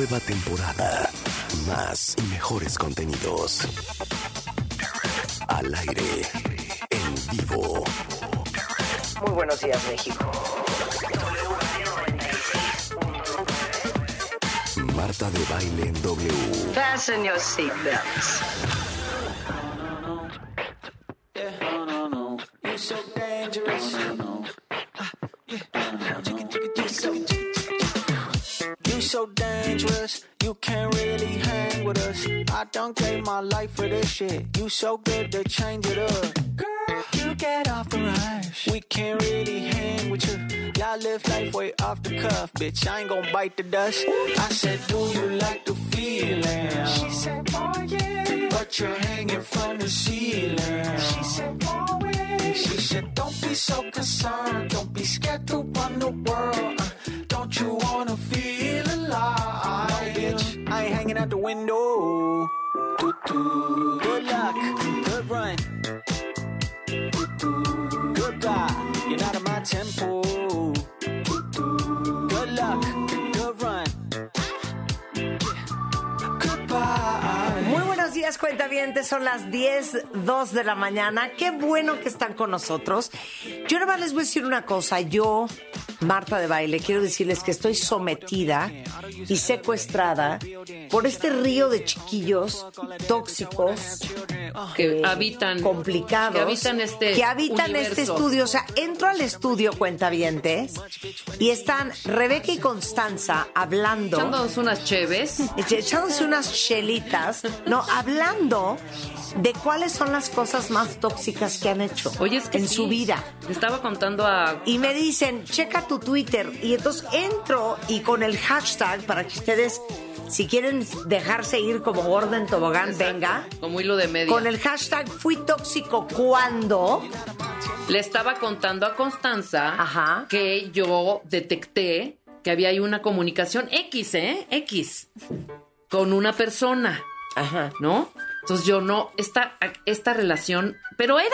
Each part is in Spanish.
Nueva temporada. Más y mejores contenidos. Al aire. En vivo. Muy buenos días, México. Marta de baile en W. Fasten your seatbelts. Shit. You so good to change it up. Girl, you get off the rush. We can't really hang with you. Y'all live life way off the cuff, bitch. I ain't gonna bite the dust. I said, Do you like the feeling? She said, Oh yeah. But you're hanging from the ceiling. She said, yeah. She said, Don't be so concerned. Don't be scared to run the world. Días, cuentavientes. Son las 10, 2 de la mañana. Qué bueno que están con nosotros. Yo nada más les voy a decir una cosa. Yo, Marta de Baile, quiero decirles que estoy sometida y secuestrada por este río de chiquillos tóxicos que eh, habitan complicados que habitan este que habitan universo. este estudio. O sea, entro al estudio cuentavientes y están Rebeca y Constanza hablando echándonos unas cheves echándose unas chelitas, no, hablando de cuáles son las cosas más tóxicas que han hecho Oye, es que en sí. su vida. Estaba contando a Y me dicen, checa tu Twitter. Y entonces entro y con el hashtag para que ustedes, si quieren dejarse ir como Gordon Tobogán, venga. como hilo de media. Con el hashtag fui tóxico cuando. Le estaba contando a Constanza Ajá. que yo detecté que había ahí una comunicación X, ¿eh? X. Con una persona, Ajá. ¿no? Entonces yo no, esta, esta relación, pero era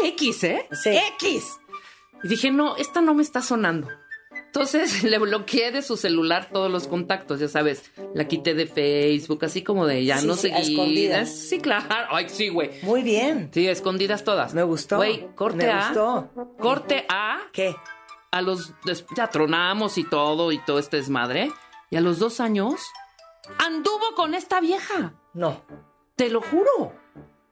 una X, ¿eh? Sí. X. Y dije, no, esta no me está sonando. Entonces le bloqueé de su celular todos los contactos, ya sabes. La quité de Facebook, así como de ya Sí, no sí, seguidas. escondidas. Sí, claro. Ay, sí, güey. Muy bien. Sí, escondidas todas. Me gustó. Güey, corte Me A. gustó. Corte A. ¿Qué? A los. Ya tronamos y todo y todo este desmadre. Y a los dos años. Anduvo con esta vieja. No. Te lo juro.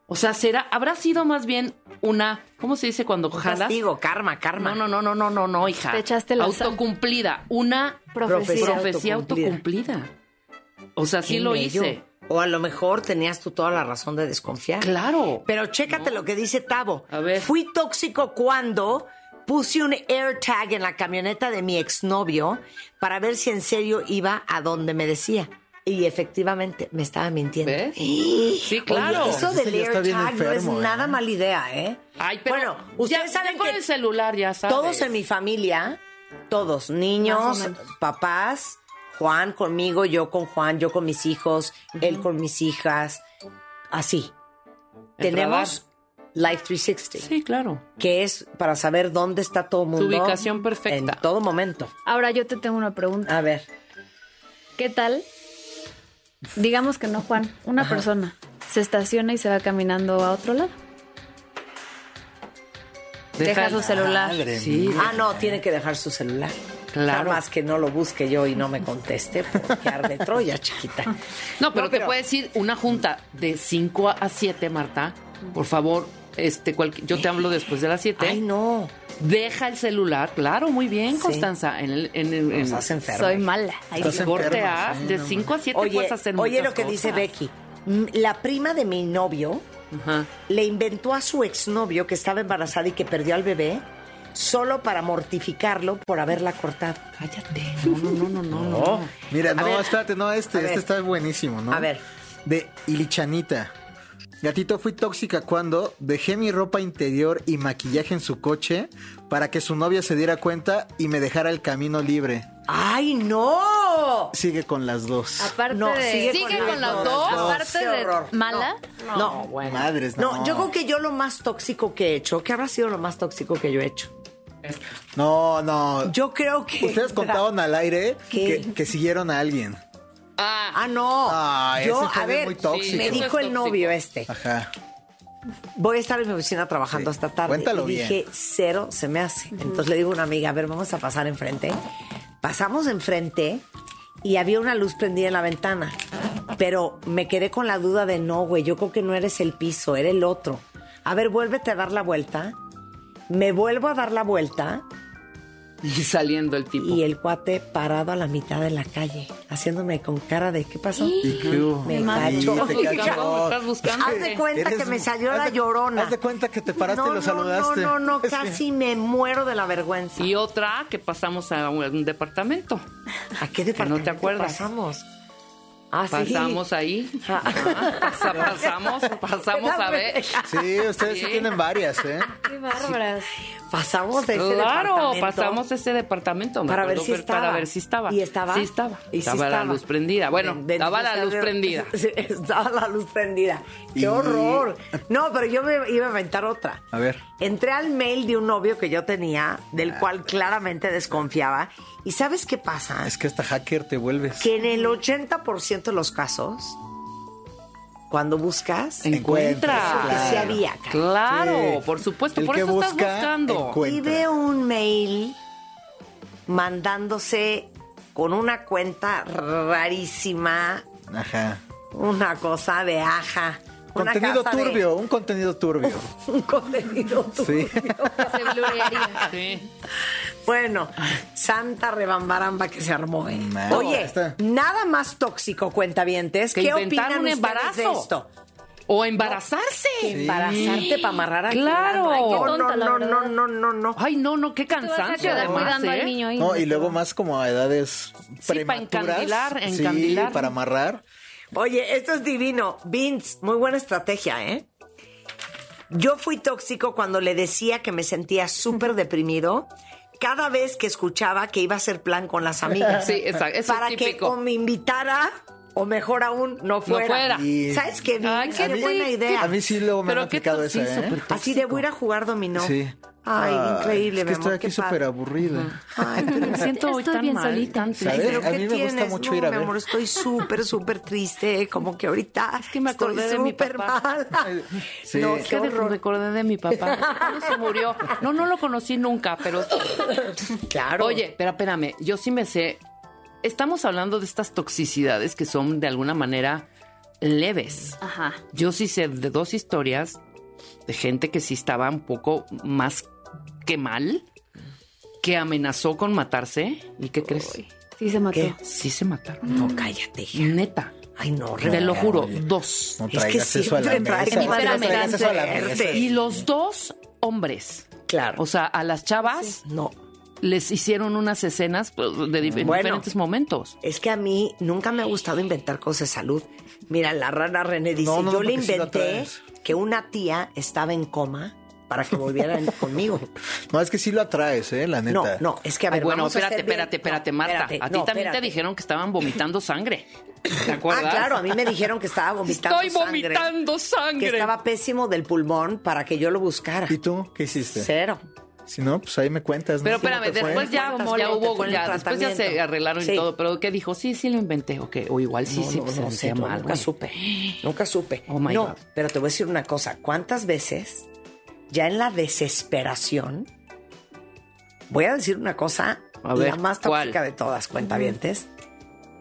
O sea, será. Habrá sido más bien una. ¿Cómo se dice cuando jalas? Castigo, karma, karma. No, no, no, no, no, no, no, hija. Te echaste la. Autocumplida. Una Profecía. profecía autocumplida. autocumplida. O sea, sí lo hice. O a lo mejor tenías tú toda la razón de desconfiar. Claro. Pero chécate lo que dice Tavo. A ver. Fui tóxico cuando puse un AirTag en la camioneta de mi exnovio para ver si en serio iba a donde me decía. Y efectivamente me estaba mintiendo. ¿Ves? Sí, claro. eso Ese del ya AirTag no es ¿eh? nada mala idea, ¿eh? Ay, pero bueno, ya- ustedes ya saben con que el celular ya sabes. todos en mi familia, todos, niños, papás, Juan conmigo, yo con Juan, yo con mis hijos, él con mis hijas, así. El Tenemos Life 360, Sí, claro. que es para saber dónde está todo el mundo. ubicación perfecta. En todo momento. Ahora yo te tengo una pregunta. A ver. ¿Qué tal? Digamos que no, Juan, una persona se estaciona y se va caminando a otro lado. Deja su celular. Sí. Ah, no, tiene que dejar su celular. Claro. Nada más que no lo busque yo y no me conteste, porque arde Troya, chiquita. No, pero, No, te pero- puedo decir una junta de 5 a 7, Marta. Por favor, este cualqui- yo te hablo después de las 7. Ay, no. Deja el celular, claro, muy bien, Sí. Constanza. En el, en el- en- Nos. Soy mala. Ay, Estás sí. corte enferma, A, sí, de no 5 a 7 Oye, puedes hacer oye lo que dice. Becky. Mm, La prima de mi novio Ajá. le inventó a su exnovio que estaba embarazada y que perdió al bebé solo para mortificarlo por haberla cortado. Cállate. No, no, no, no, no. no. Mira, A no, ver. espérate, no, este, ver. este está buenísimo, ¿no? A ver. De Ilichanita. Gatito, fui tóxica cuando dejé mi ropa interior y maquillaje en su coche para que su novia se diera cuenta y me dejara el camino libre. ¡Ay, no! Sigue con las dos. Aparte No, de... sigue ¿Sigue con con las dos. dos? Aparte Qué de horror. mala. No, bueno. Madres, no. No, yo creo que yo lo más tóxico que he hecho, ¿qué habrá sido lo más tóxico que yo he hecho? No, no. Yo creo que... Ustedes contaban al aire que siguieron a alguien. Ah, Ah, no. Ay, yo, a ver, muy tóxico. me dijo el novio este. Ajá. Voy a estar en mi oficina trabajando Sí. hasta tarde. Cuéntalo y bien. dije, cero se me hace. Entonces le digo a una amiga, a ver, vamos a pasar enfrente. Pasamos enfrente y había una luz prendida en la ventana. Pero me quedé con la duda de no, güey, yo creo que no eres el piso, era el otro. A ver, vuélvete a dar la vuelta. Me vuelvo a dar la vuelta y saliendo el tipo. y el cuate parado a la mitad de la calle, haciéndome con cara de ¿qué pasó? ¿Y qué hubo? Me cachó. te Me cachó. Estás buscando. Haz de cuenta que me salió la llorona. Haz de cuenta que te paraste no, y lo saludaste. No, no, no, casi me muero de la vergüenza. Y otra que pasamos a un, un departamento. ¿A qué Que no departamento te acuerdas. pasamos? Ah, sí. Pasamos ahí. Ah. Ah, pasa- pasamos, pasamos a ver. Sí, ustedes sí Sí. tienen varias, ¿eh? Qué bárbaras. Pasamos de ese Claro, departamento. pasamos ese departamento. me Para ver si estaba. Para ver si estaba. ¿Y estaba? Sí estaba. ¿Y sí estaba la estaba? luz prendida. Bueno, estaba la luz prendida. Estaba la luz prendida. ¡Qué Y- horror! No, pero yo me iba a inventar otra. A ver. Entré al mail de un novio que yo tenía, del cual claramente desconfiaba. ¿Y sabes qué pasa? Es que hasta hacker te vuelves. Que en el 80% de los casos, cuando buscas, Encuentra. Eso que sí había, cara. Claro, Sí. por supuesto. El por que eso estás busca, buscando. encuentra. y veo un mail mandándose con una cuenta rarísima, Ajá. una cosa de aja. Contenido de- turbio, un contenido turbio. un contenido turbio. Sí. Que se blurearía. Sí. Bueno, santa rebambaramba que se armó. ¿eh? No, Oye, está- nada más tóxico, cuentavientes. Que ¿Qué inventar opinan un ustedes embarazo. de esto? O embarazarse. Embarazarte para amarrar a Claro. Ay, qué No, tonta, no, no, no, no, no. Ay, no, no, qué Te vas a cansancio cuidando ¿eh? al niño ahí. No, y luego más como a edades Sí, para prematuras. encandilar, Sí, encandilar. para amarrar. Oye, esto es divino. Vince, muy buena estrategia, ¿eh? Yo fui tóxico cuando le decía que me sentía súper deprimido cada vez que escuchaba que iba a hacer plan con las amigas. Sí, exacto. Eso para es que o me invitara o mejor aún no fuera. fuera. Y- ¿Sabes qué? Ay, qué buena qué- idea. A mí sí luego me han aplicado esa, sí, ¿eh? Así de voy a ir a jugar dominó. Sí. Ay, increíble, Es mi que estoy aquí súper aburrida. Ay, pero Me siento hoy Estoy tan bien mal, solita. ¿Sabes? Pero A ¿qué mí me gusta mucho no, ir a mi ver. amor, estoy súper, súper triste, como que ahorita Es que me estoy acordé de mi papá. mal. Sí. No, Es que horror. recordé de mi papá. ¿Cuándo se murió? No, no lo conocí nunca, pero. Claro. Oye, pero espérame, yo sí me sé. Estamos hablando de estas toxicidades que son de alguna manera leves. Ajá. Yo sí sé de dos historias de gente que sí estaba un poco más que mal, que amenazó con matarse. ¿Y qué crees? Sí se mató. ¿Qué? Sí se mataron. No, cállate. Neta. Ay, no, Te lo juro, dos. No Es que traigas eso a la mesa. espérame, traigas eso a la mesa. Y los dos hombres. Claro. O sea, a las chavas no. Les hicieron unas escenas pues, de dif- en Bueno. diferentes momentos. Es que a mí nunca me ha gustado inventar cosas de salud. Mira, la rana René dice, No, no, yo le sí inventé que una tía estaba en coma para que volvieran conmigo. No, es que sí lo atraes, ¿eh? La neta. No, no, es que a Ay, ver, bueno, vamos a espérate, hacer bien- espérate, espérate, No, Marta. espérate, a ti no, también espérate. te dijeron que estaban vomitando sangre. ¿Te acuerdas? Ah, claro, a mí me dijeron que estaba vomitando Estoy sangre, vomitando sangre. Que estaba pésimo del pulmón para que yo lo buscara. ¿Y tú qué hiciste? Cero. Si no, pues ahí me cuentas. ¿no? Pero ¿Cómo espérame, te fue? después ya, ¿Cómo ya hubo, ya, después ya se arreglaron Sí. y todo, pero ¿qué dijo? Sí, sí lo inventé, ok, o igual sí, No, sí, no, se sentía no, mal, nunca supe. Nunca supe. Oh, my no, God. pero te voy a decir una cosa. ¿Cuántas veces, ya en la desesperación, voy a decir una cosa, A ver, la más ¿cuál? tóxica de todas, cuentavientes,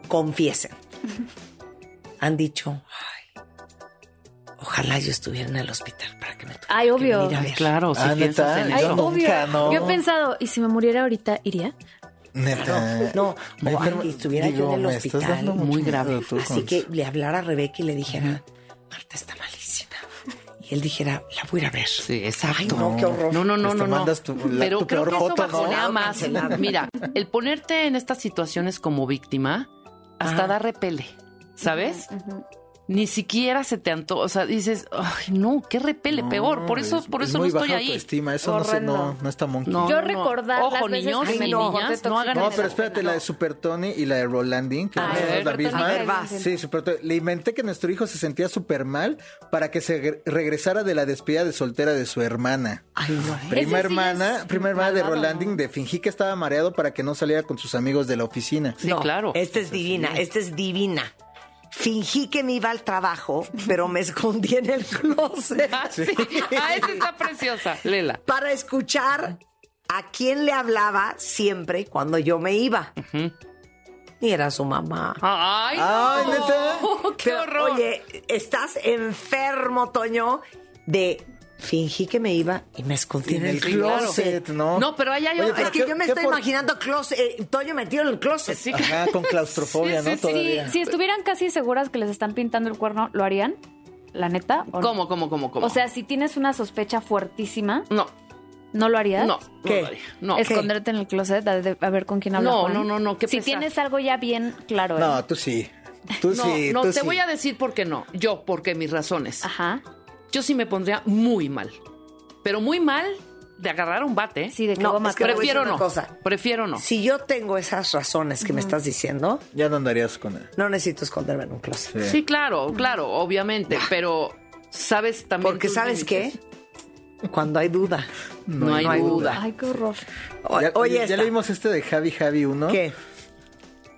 confiesen. Han dicho, ojalá yo estuviera en el hospital para que me tuviera Ay, que obvio. venir a ver. claro, si Ah, piensas ¿neta? en Ay, eso. obvio. no. Yo he pensado, ¿y si me muriera ahorita, iría? Neta. No, Me o enfermo- ay, estuviera yo en el me estás hospital. Muy grave. tú Así con- que le hablara a Rebeca y le dijera, Marta está malísima. Y él dijera, la voy a ir a ver. Sí, exacto. Ay, no, qué horror. No, no, no, Pues no, te no. mandas tu- la- Pero tu creo peor que eso foto, ¿no? bajonea No, más. Mira, el ponerte en estas situaciones como víctima hasta Ajá. da repele, ¿sabes? Ni siquiera se te antoja, o sea, dices, ay, no, qué repele, peor. Por eso, es- por es eso no muy estoy baja ahí. autoestima, eso no, sé, no, no está monkey. No, Yo no, no. recordar Ojo, las veces niños que niñas, no hagan No, pero espérate, la de Super Tony y la de Rolanding, que A no ver, es la misma. Sí, Super Tony. Le inventé que nuestro hijo se sentía súper mal para que se gre- regresara de la despedida de soltera de su hermana. Ay, no. Prima sí hermana, es prima hermana de malvado, Rolanding, de fingí que estaba mareado para que no saliera con sus amigos de la oficina. Sí, No, claro. Esta es divina, esta es divina. Fingí que me iba al trabajo, pero me escondí en el closet Ah, sí. Ah, esa está preciosa. Lela. para escuchar a quién le hablaba siempre cuando yo me iba. Y era su mamá. Ay, Ay, no. ¿neta? ¡Qué Pero, horror! Oye, estás enfermo, Toño, de fingí que me iba y me escondí en, En el, el closet. ¿no? No, pero ahí hay Oye, otra- pero Es que ¿qué- yo me estoy por- imaginando closet, eh, Toño metido en el closet. Sí, Ajá, con claustrofobia, Sí, ¿no? sí. Todavía. Si, si estuvieran casi seguras que les están pintando el cuerno, ¿lo harían? ¿La neta? ¿Cómo, cómo, cómo, cómo? O sea, si tienes una sospecha fuertísima, no, ¿no lo harías? no, ¿Qué? no, lo haría. no. Esconderte en el closet a, ver con quién habla No, no, no, no, qué Si pesar. tienes algo ya bien claro. ¿eh? No, tú sí. Tú No, sí, no, tú te sí. voy a decir por qué no. Yo, porque mis razones. Ajá. Yo sí me pondría muy mal. Pero muy mal de agarrar un bate. Sí, de que No, voy a es que Prefiero una no. cosa. Prefiero no. Si yo tengo esas razones que me estás diciendo, Ya no andarías con él. no necesito esconderme en un closet. Sí, claro, claro, obviamente. Pero, ¿sabes también? Porque ¿sabes qué? Cuando hay duda. No, hay, no hay duda. Ay, qué horror. O- ya, oye, ya leímos este de Javi Javi 1. ¿Qué?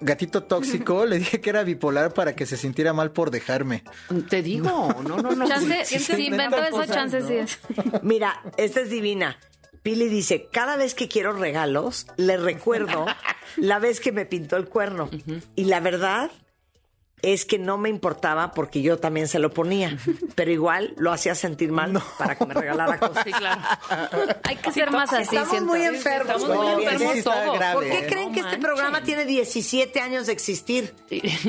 Gatito tóxico, le dije que era bipolar para que se sintiera mal por dejarme. Te digo, no, no, no. Chance, sí, si inventó cosas, chance ¿no? sí es. Mira, esta es divina. Pili dice, cada vez que quiero regalos, le recuerdo la vez que me pintó el cuerno. Y la verdad es que no me importaba porque yo también se lo ponía. Pero igual lo hacía sentir mal para que me regalara cosas. Sí, claro. Hay que ser más así, Estamos siento. muy enfermos. Estamos muy enfermos sí todos. grave, ¿Por qué ¿eh? creen No que este programa tiene 17 años de existir?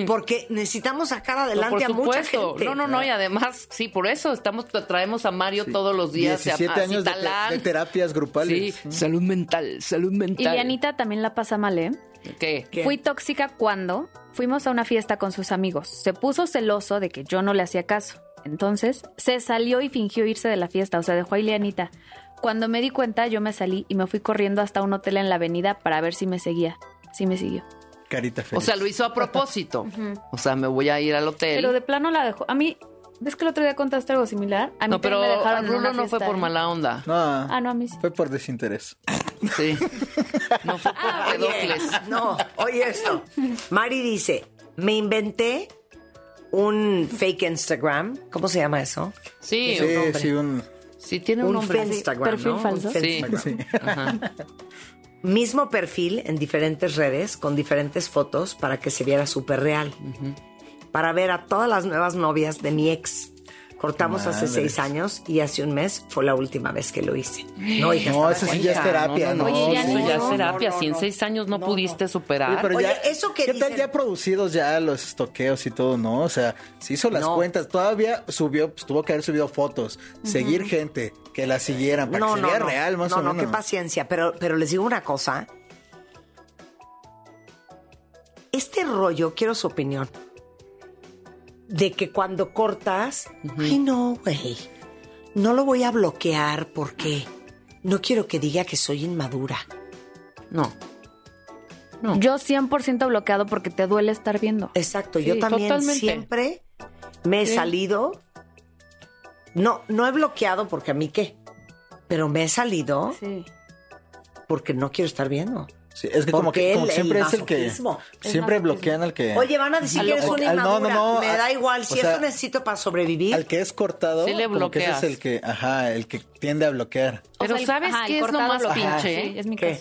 Porque necesitamos sacar No, adelante a por mucha supuesto. gente. No, no, no. Y además, sí, por eso estamos traemos a Mario todos los días. 17 a, a años de, te- de terapias grupales. Sí, salud mental, salud Y mental. Dianita también la pasa mal, ¿eh? ¿Qué? ¿Qué? Fui tóxica cuando fuimos a una fiesta con sus amigos. Se puso celoso de que yo no le hacía caso. Entonces se salió y fingió irse de la fiesta, o sea, dejó a Ileanita. Cuando me di cuenta, yo me salí y me fui corriendo hasta un hotel en la avenida para ver si me seguía. Sí me siguió. Carita O feliz. sea, lo hizo a propósito. O sea, me voy a ir al hotel. Pero de plano la dejó. A mí, ¿ves que el otro día contaste algo similar? A mí no, pero me a dejaron Rulo una no fue por ¿eh? mala onda. no, Ah, no, a mí sí. fue por desinterés. Sí. No fue por Oye, pedocles. no, oye esto. Mari dice, me inventé un fake Instagram. ¿Cómo se llama eso? Sí, Sí, un nombre. sí, un... Sí, tiene un, Un nombre. Finstagram, perfil ¿no? falso. Un Sí. Finstagram. Ajá. Mismo perfil en diferentes redes con diferentes fotos para que se viera súper real. Para ver a todas las nuevas novias de mi ex. Cortamos hace seis años y hace un mes fue la última vez que lo hice. No, hija, No, eso sí ya es terapia, ¿no? Oye, Oye, ya eso ya no, es terapia. no, si en no. seis años no, No, pudiste no. superar. Oye, pero Oye, ya, eso que ¿Qué tal ya producidos ya los estoqueos y todo, no? O sea, se hizo las No. cuentas. Todavía subió, pues tuvo que haber subido fotos. Seguir gente que la siguieran para que se vea real, más no, o no, menos. qué paciencia. Pero, pero les digo una cosa. Este rollo, quiero su opinión. De que cuando cortas, ay no, güey. No lo voy a bloquear porque no quiero que diga que soy inmadura. No. No. Yo 100% bloqueado porque te duele estar viendo. Exacto, yo también totalmente. siempre me he Sí. salido. No, no he bloqueado porque a mí qué. Pero me he salido Sí. porque no quiero estar viendo. Sí, es que como que como el- siempre el es el que siempre bloquean al que Oye, van a decir al- que eres una inmadura. no, no, no, Me da igual. Si o eso sea, necesito para sobrevivir. al que es cortado, Sí le como que ese es el que, ajá, el que tiende a bloquear. O Pero sea, ¿sabes ajá, qué es lo más bloquea. pinche? Sí, es mi ¿Qué?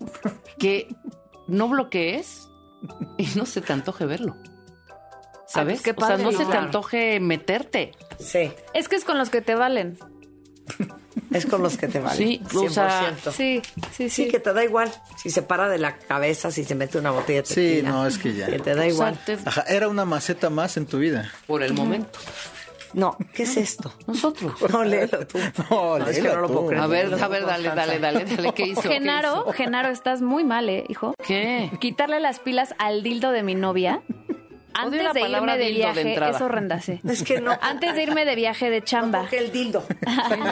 caso. Que no bloquees y no se te antoje verlo. ¿Sabes? pues qué o sea, padre, no se te antoje meterte. Sí, Es que es con los que te valen. Es con los que te vale. Sí, o sea, 100%. Sí, sí, sí. Sí, que te da igual. Si se para de la cabeza, si se mete una botella de Sí, tequila. no, es que ya. Que te da O sea, igual. te- Ajá, era una maceta más en tu vida. por el momento. No, ¿qué es esto? Nosotros. No, léelo tú. No, es que léelo no lo puedo creer. A ver, Léelo a ver, dale, dale, dale, dale. ¿Qué hizo? ¿Qué Genaro, hizo? Genaro, estás muy mal, ¿eh, hijo? ¿Qué? Quitarle las pilas al dildo de mi novia antes la de irme de de viaje entrada. es horrenda, sí. Es que no. Antes de irme de viaje de chamba. Porque el dildo.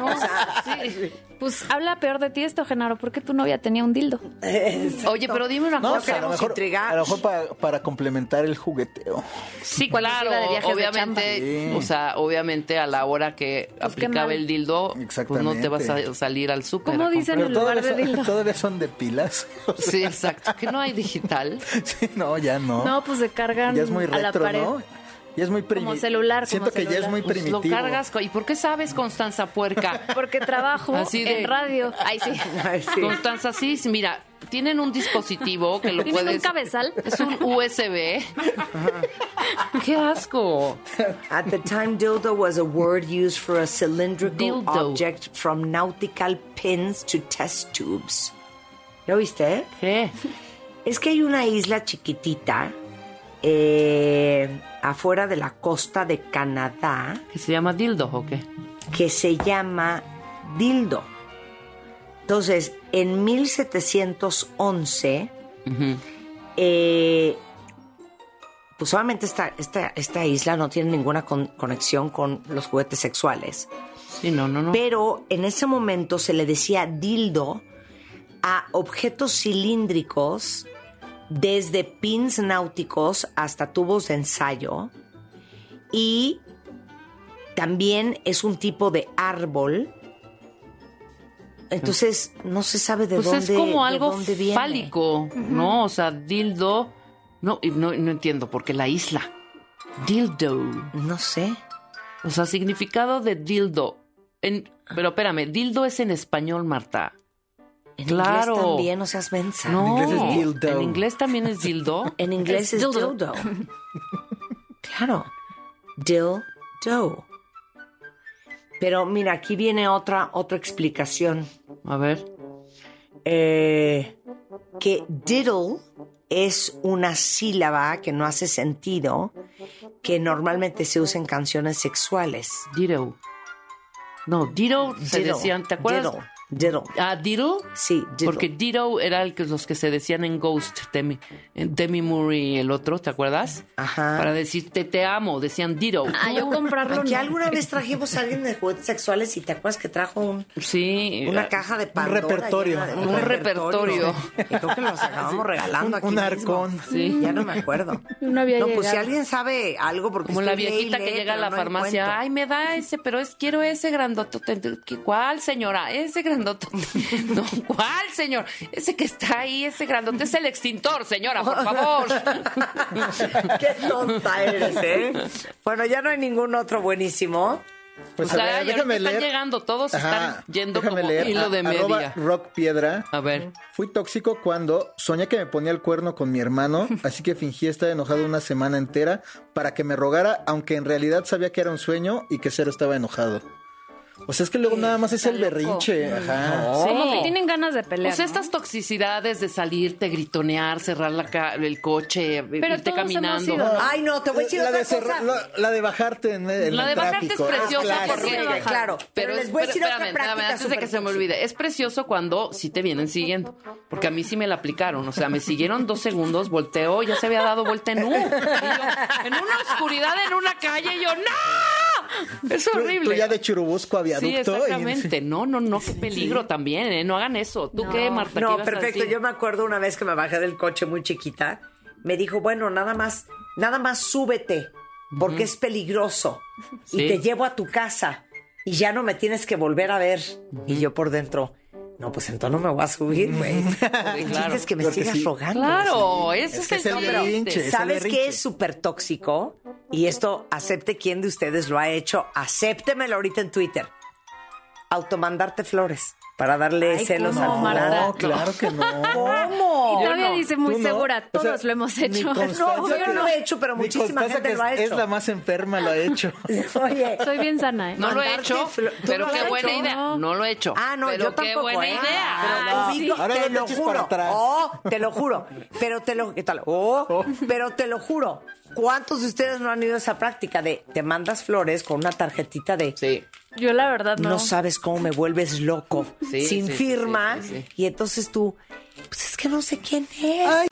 O sea, Pues habla peor de ti esto, Genaro, porque tu novia tenía un dildo. Oye, pero dime una No, cosa. o sea, a lo mejor, intrigar. a lo mejor para, para complementar el jugueteo. Sí, claro, de obviamente, o sea, obviamente a la hora que Pues aplicaba el dildo, pues no te vas a salir al súper. ¿Cómo dicen Pero lugar todavía de son, dildo? todavía son de pilas. Sí, exacto. Que no hay digital. Sí, no, ya no. No, pues se cargan ya es muy a la retro, pared. ¿no? Ya es muy primitivo. Como celular, como Siento que ya es muy Pues primitivo. lo cargas. ¿Y por qué sabes, Constanza Puerca? Porque trabajo Así de- en radio. Ay, sí. Ay, sí. Constanza, sí, sí, mira, tienen un dispositivo que lo ¿Tienen puedes... un cabezal? Es un USB. ¡Qué asco! At the time, dildo was a word used for a cylindrical Dildo. object from nautical pins to test tubes. ¿Lo viste? ¿Qué? Es que hay una isla chiquitita eh, afuera de la costa de Canadá ¿Que se llama dildo o qué? que se llama Dildo. Entonces, en 1711, Ujú. eh, pues obviamente esta, esta, esta isla no tiene ninguna con- conexión con los juguetes sexuales. Sí, no, no, no. Pero en ese momento se le decía dildo a objetos cilíndricos desde pins náuticos hasta tubos de ensayo y también es un tipo de árbol. Entonces no se sabe de pues dónde es como algo viene. fálico, ¿no? O sea, dildo... No, no, no entiendo, porque la isla. Dildo. No sé. O sea, significado de dildo. En, pero espérame, dildo es en español, Marta. En Claro. inglés también, no seas mensa. No, inglés es dildo. En inglés también es dildo. En inglés es, Es dildo. dildo. claro. Dildo. Pero mira, aquí viene otra, otra explicación. A ver. Eh, que diddle es una sílaba que no hace sentido, que normalmente se usa en canciones sexuales. Ditto. No, Ditto se Diddle, decían, ¿te acuerdas? Diddle. Diddle. Ah, Ditto. Sí, diddle. Porque Ditto era el que, los que se decían en Ghost, Demi, Demi Moore y el otro, ¿te acuerdas? Ajá. Para decirte te amo, decían Ditto. Ah, yo comprarlo Aquí no. alguna vez trajimos a alguien de juguetes sexuales y te acuerdas que trajo un, Sí. una caja de Pandora repertorio. llena de- Un repertorio. Y creo que los acabamos regalando Un- aquí un mismo. arcón. Sí. Ya no me acuerdo. No había No, pues si alguien sabe algo, porque Como la viejita que llega a la no farmacia, encuentro. ay, me da ese, pero es quiero ese grandotote. ¿Qué- ¿Cuál, señora? Ese grandotote. No, ¿cuál, señor? Ese que está ahí, ese grandote es el extintor, señora, por favor. Qué tonta eres, ¿eh? Bueno, ya no hay ningún otro buenísimo. Pues o sea, a ver, están leer. llegando, todos Ajá, están yendo como leer. hilo de media. Rock Piedra. A ver. Fui tóxico cuando soñé que me ponía el cuerno con mi hermano, así que fingí estar enojado una semana entera para que me rogara, aunque en realidad sabía que era un sueño y que cero estaba enojado. O sea, es que luego nada más es el berrinche. Ajá. Como que tienen ganas de pelear. O sea, ¿no? estas toxicidades de salirte, gritonear, cerrar la ca- el coche, irte todos caminando. ido, ¿no? Ay, no, te voy a decir la, otra de cosa. la- la de bajarte en, el- La de el bajarte es tráfico. preciosa Ah, porque claro. Pero les voy a decir otra espérame, práctica antes de que se me olvide. Es precioso cuando sí te vienen siguiendo. Porque a mí sí me la aplicaron. O sea, me siguieron dos segundos, volteo, ya se había dado vuelta en U. Y yo, en una oscuridad, en una calle, y yo, ¡no! Es Tú- horrible. Tú ya de Churubusco a viaducto. Sí, y- exactamente. No, no, no, qué peligro también, ¿eh? No hagan eso. ¿Tú qué, Marta? ¿Qué No, perfecto. Yo me acuerdo una vez que me bajé del coche muy chiquita. Me dijo, bueno, nada más, nada más súbete, porque es peligroso. Sí. Y te llevo a tu casa. Y ya no me tienes que volver a ver. Y yo por dentro, no, pues entonces no me voy a subir, güey. Chiste claro. es que me sigas sí. rogando. Claro, ese Es es, que el es el ¿Sabes qué es súper tóxico? Y esto, acepte quién de ustedes lo ha hecho. Acéptemelo ahorita en Twitter. Automandarte flores para darle Ay, celos ¿cómo, al fulano. No, claro que no. ¿Cómo? Y todavía no. hice muy no. segura. O sea, Todos lo hemos hecho. No, yo no lo he hecho, pero muchísima gente lo ha es- hecho. Es la más enferma, lo ha hecho. Oye, Soy bien sana, ¿eh? No lo he hecho, flo- ¿Tú pero qué buena idea. No lo he hecho. Ah, no, pero yo qué tampoco. buena ¿eh? idea. Pero Ah. Ahora te no lo juro. para atrás. Oh, te lo juro. Pero te lo, ¿qué tal? Oh, pero te lo juro. ¿Cuántos de ustedes no han ido a esa práctica de te mandas flores con una tarjetita de Sí. Yo la verdad no. no sabes cómo me vuelves loco Sí, sin sí, firma sí, sí, sí. y entonces tú pues es que no sé quién es. Ay,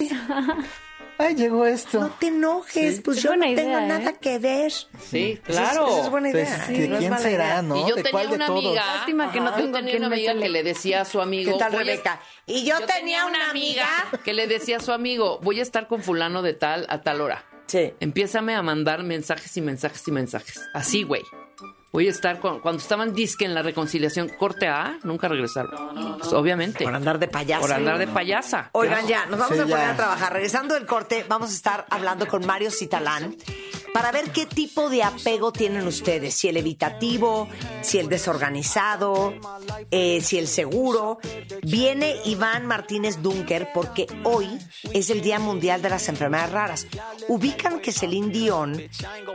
ay, llegó esto. no te enojes, pues Es yo no tengo idea, ¿eh? nada que ver. Sí, Esa es- claro. Esa es buena Pues, idea. ¿de no es quién será, idea. no? Y yo ¿De cuál de todos? amiga. Lástima que no tengo Yo tenía una amiga que le decía a su amigo. ¿Qué tal, Rebeca? Y yo, Yo tenía una amiga. que le decía a su amigo, voy a estar con fulano de tal a tal hora. Sí. Empiézame a mandar mensajes y mensajes y mensajes. Así, güey. Voy a estar con- cuando estaban disque en la reconciliación, corte A, nunca regresaron. Pues, obviamente. Por andar de payaso. Por andar de payasa. Oigan, ya, nos vamos Sí, a poner ya. a trabajar. Regresando del corte, vamos a estar hablando con Mario Citalán para ver qué tipo de apego tienen ustedes. Si el evitativo, si el desorganizado, eh, si el seguro. Viene Iván Martínez Dunker porque hoy es el Día Mundial de las Enfermedades Raras. Ubican que Celine Dion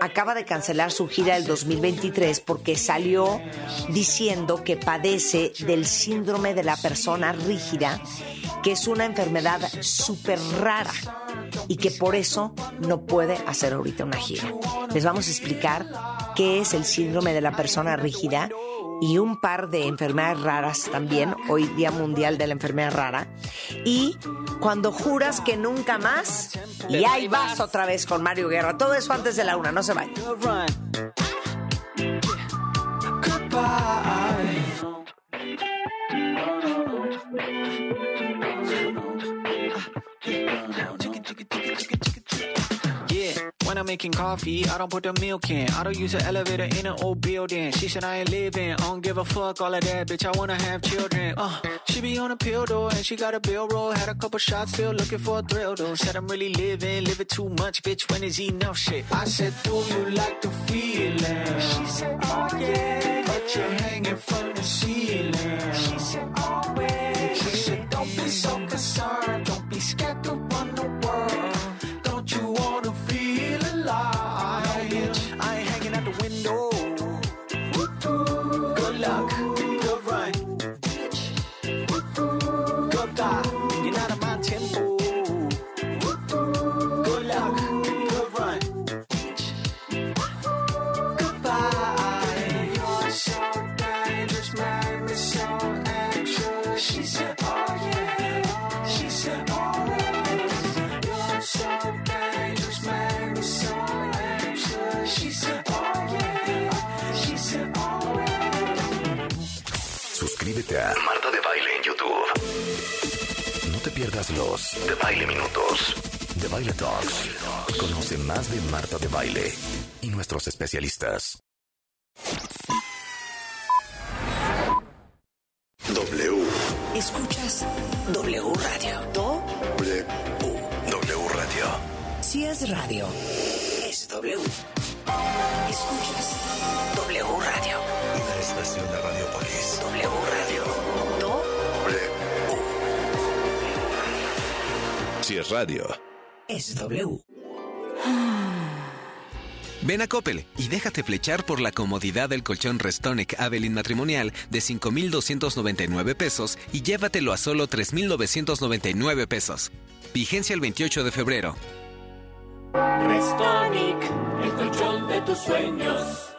acaba de cancelar su gira del 2023 porque salió diciendo que padece del síndrome de la persona rígida, que es una enfermedad súper rara y que por eso no puede hacer ahorita una gira. Les vamos a explicar qué es el síndrome de la persona rígida y un par de enfermedades raras también, hoy Día Mundial de la Enfermedad Rara. Y cuando juras que nunca más, y ahí vas otra vez con Mario Guerra. Todo eso antes de la una, no se vayan. Making coffee, I don't put the milk in. I don't use an elevator in an old building. She said I ain't living, I don't give a fuck all of that, bitch. I wanna have children. Uh, she be on a pill though, and she got a bill roll. Had a couple shots, still looking for a thrill though. Said I'm really living, living too much, bitch. When is enough shit? I said, Do you like the feeling? She said, Oh yeah. You're hanging from the ceiling. She said, Marta de Baile en YouTube. No te pierdas los de Baile Minutos, de Baile Talks. Conoce más de Marta de Baile y nuestros especialistas. W. Escuchas W Radio. Do, W. W Radio. si es radio, es W. Escuchas W Radio. Una estación de Radiopolis. W Radio. Do, W. Si es radio. es W. Ven a Coppel y déjate flechar por la comodidad del colchón Restonic Avelin matrimonial de 5,299 pesos y llévatelo a solo 3,999 pesos. Vigencia el 28 de febrero. Restonic, el colchón de tus sueños.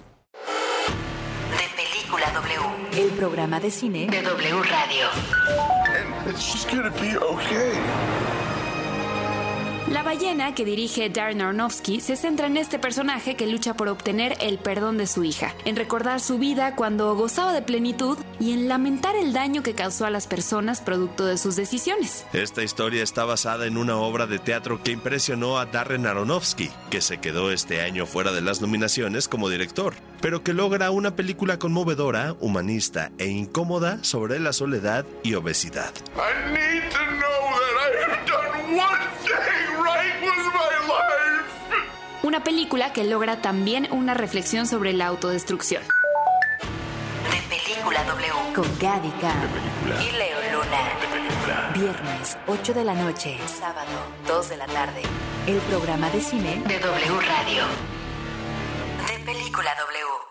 W, el programa de cine de W Radio. La ballena que dirige Darren Aronofsky se centra en este personaje que lucha por obtener el perdón de su hija, en recordar su vida cuando gozaba de plenitud y en lamentar el daño que causó a las personas producto de sus decisiones. Esta historia está basada en una obra de teatro que impresionó a Darren Aronofsky, que se quedó este año fuera de las nominaciones como director, pero que logra una película conmovedora, humanista e incómoda sobre la soledad y obesidad. I need to know that I have done one Una película que logra también una reflexión sobre la autodestrucción. De Película W con Gaby Khan y Leo Luna. Viernes, 8 de la noche. Sábado, 2 de la tarde. El programa de cine de W Radio. De Película W.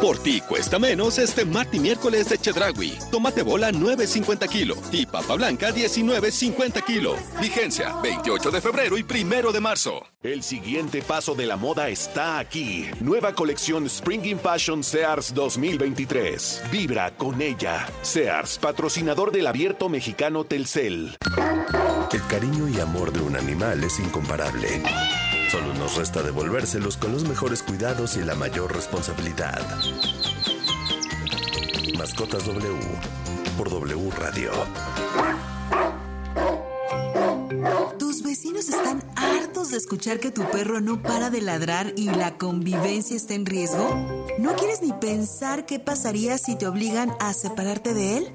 Por ti cuesta menos este martes y miércoles de Chedragui. Tomate bola 9.50 kilo y papa blanca 19.50 kilo. Vigencia 28 de febrero y primero de marzo. El siguiente paso de la moda está aquí. Nueva colección Spring in Fashion Sears 2023. Vibra con ella. Sears, patrocinador del abierto mexicano Telcel. El cariño y amor de un animal es incomparable. Solo nos resta devolvérselos con los mejores cuidados y la mayor responsabilidad. Mascotas W por W Radio. Tus vecinos están hartos de escuchar que tu perro no para de ladrar y la convivencia está en riesgo. ¿No quieres ni pensar qué pasaría si te obligan a separarte de él?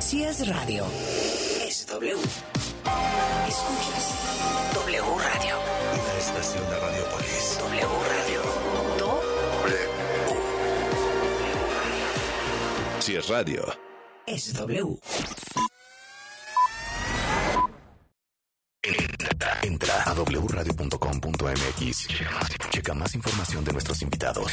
W Radio. Si es radio, es W. Escuchas W Radio. Una estación de Radiopolis. W Radio. Do. Si es radio. Es W. Entra, a wradio.com.mx. Checa más información de nuestros invitados,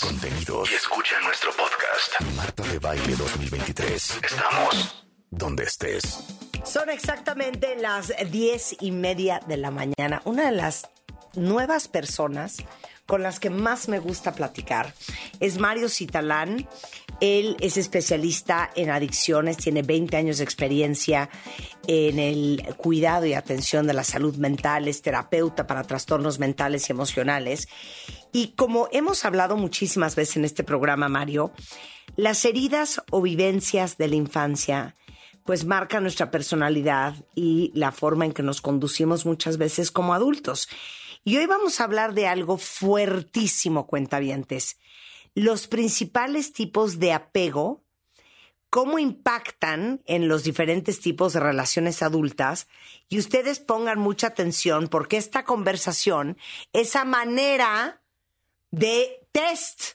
contenidos y escucha nuestro podcast. Marta de Baile 2023. Estamos donde estés. Son exactamente las diez y media de la mañana. Una de las nuevas personas con las que más me gusta platicar es Mario Citalán. Él es especialista en adicciones, tiene 20 años de experiencia en el cuidado y atención de la salud mental, es terapeuta para trastornos mentales y emocionales. Y como hemos hablado muchísimas veces en este programa, Mario, las heridas o vivencias de la infancia pues marcan nuestra personalidad y la forma en que nos conducimos muchas veces como adultos. Y hoy vamos a hablar de algo fuertísimo, cuentavientes. Los principales tipos de apego, cómo impactan en los diferentes tipos de relaciones adultas. Y ustedes pongan mucha atención porque esta conversación, esa manera de test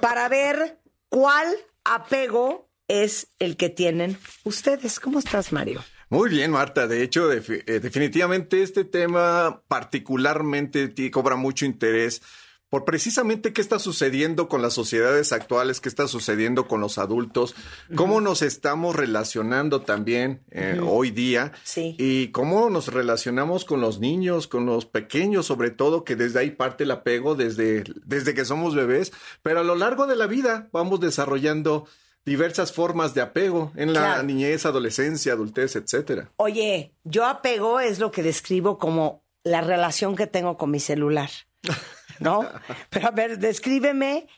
para ver cuál apego es el que tienen ustedes. ¿Cómo estás, Mario? Muy bien, Marta. De hecho, eh, definitivamente este tema particularmente ti- cobra mucho interés por precisamente qué está sucediendo con las sociedades actuales, qué está sucediendo con los adultos, cómo nos estamos relacionando también eh, hoy día y cómo nos relacionamos con los niños, con los pequeños, sobre todo, que desde ahí parte el apego desde, desde que somos bebés, pero a lo largo de la vida vamos desarrollando diversas formas de apego en la Claro. niñez, adolescencia, adultez, etcétera. Oye, yo apego es lo que describo como la relación que tengo con mi celular, ¿no? Pero a ver, descríbeme